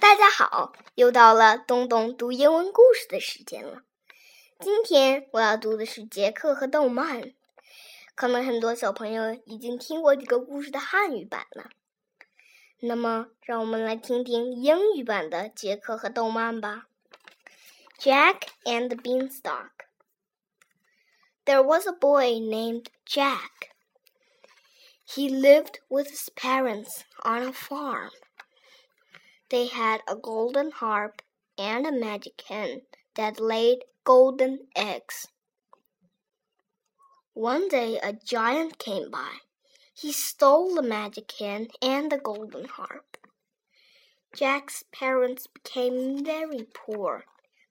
大家好，又到了东东读英文故事的时间了。今天我要读的是杰克和豆曼。可能很多小朋友已经听过这个故事的汉语版了。那么，让我们来听听英语版的杰克和豆曼吧。Jack and the Beanstalk. There was a boy named Jack. He lived with his parents on a farm. They had a golden harp and a magic hen that laid golden eggs. One day a giant came by. He stole the magic hen and the golden harp. Jack's parents became very poor.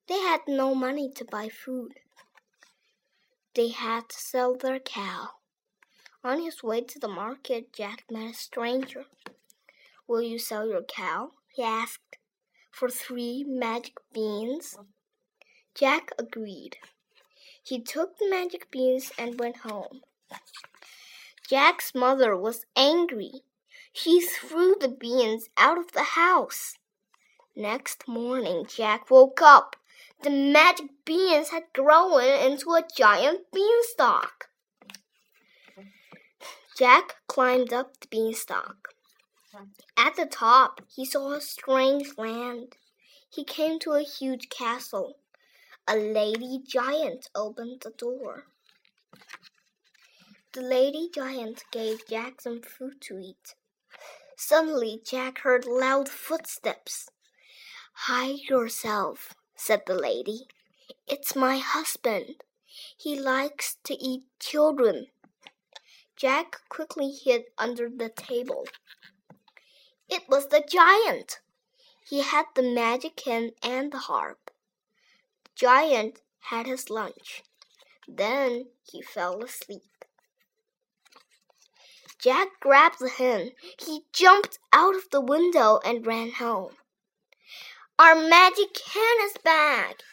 They had no money to buy food. They had to sell their cow. On his way to the market, Jack met a stranger. Will you sell your cow? He asked. For three magic beans? Jack agreed. He took the magic beans and went home. Jack's mother was angry. She threw the beans out of the house. Next morning, Jack woke up. The magic beans had grown into a giant beanstalk. Jack climbed up the beanstalk. At the top, he saw a strange land. He came to a huge castle. A lady giant opened the door. The lady giant gave Jack some fruit to eat. Suddenly, Jack heard loud footsteps. Hide yourself, said the lady. It's my husband. He likes to eat children. Jack quickly hid under the table. It was the giant. He had the magic hen and the harp. The giant had his lunch. Then he fell asleep. Jack grabbed the hen. He jumped out of the window and ran home. Our magic hen is back,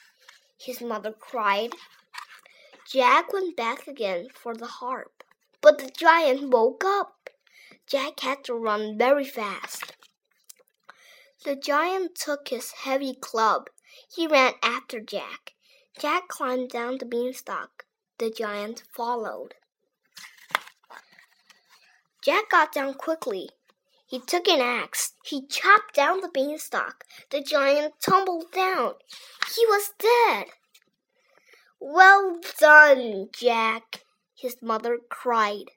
his mother cried. Jack went back again for the harp, but the giant woke up. Jack had to run very fast. The giant took his heavy club. He ran after Jack. Jack climbed down the beanstalk. The giant followed. Jack got down quickly. He took an axe. He chopped down the beanstalk. The giant tumbled down. He was dead. Well done, Jack, his mother cried.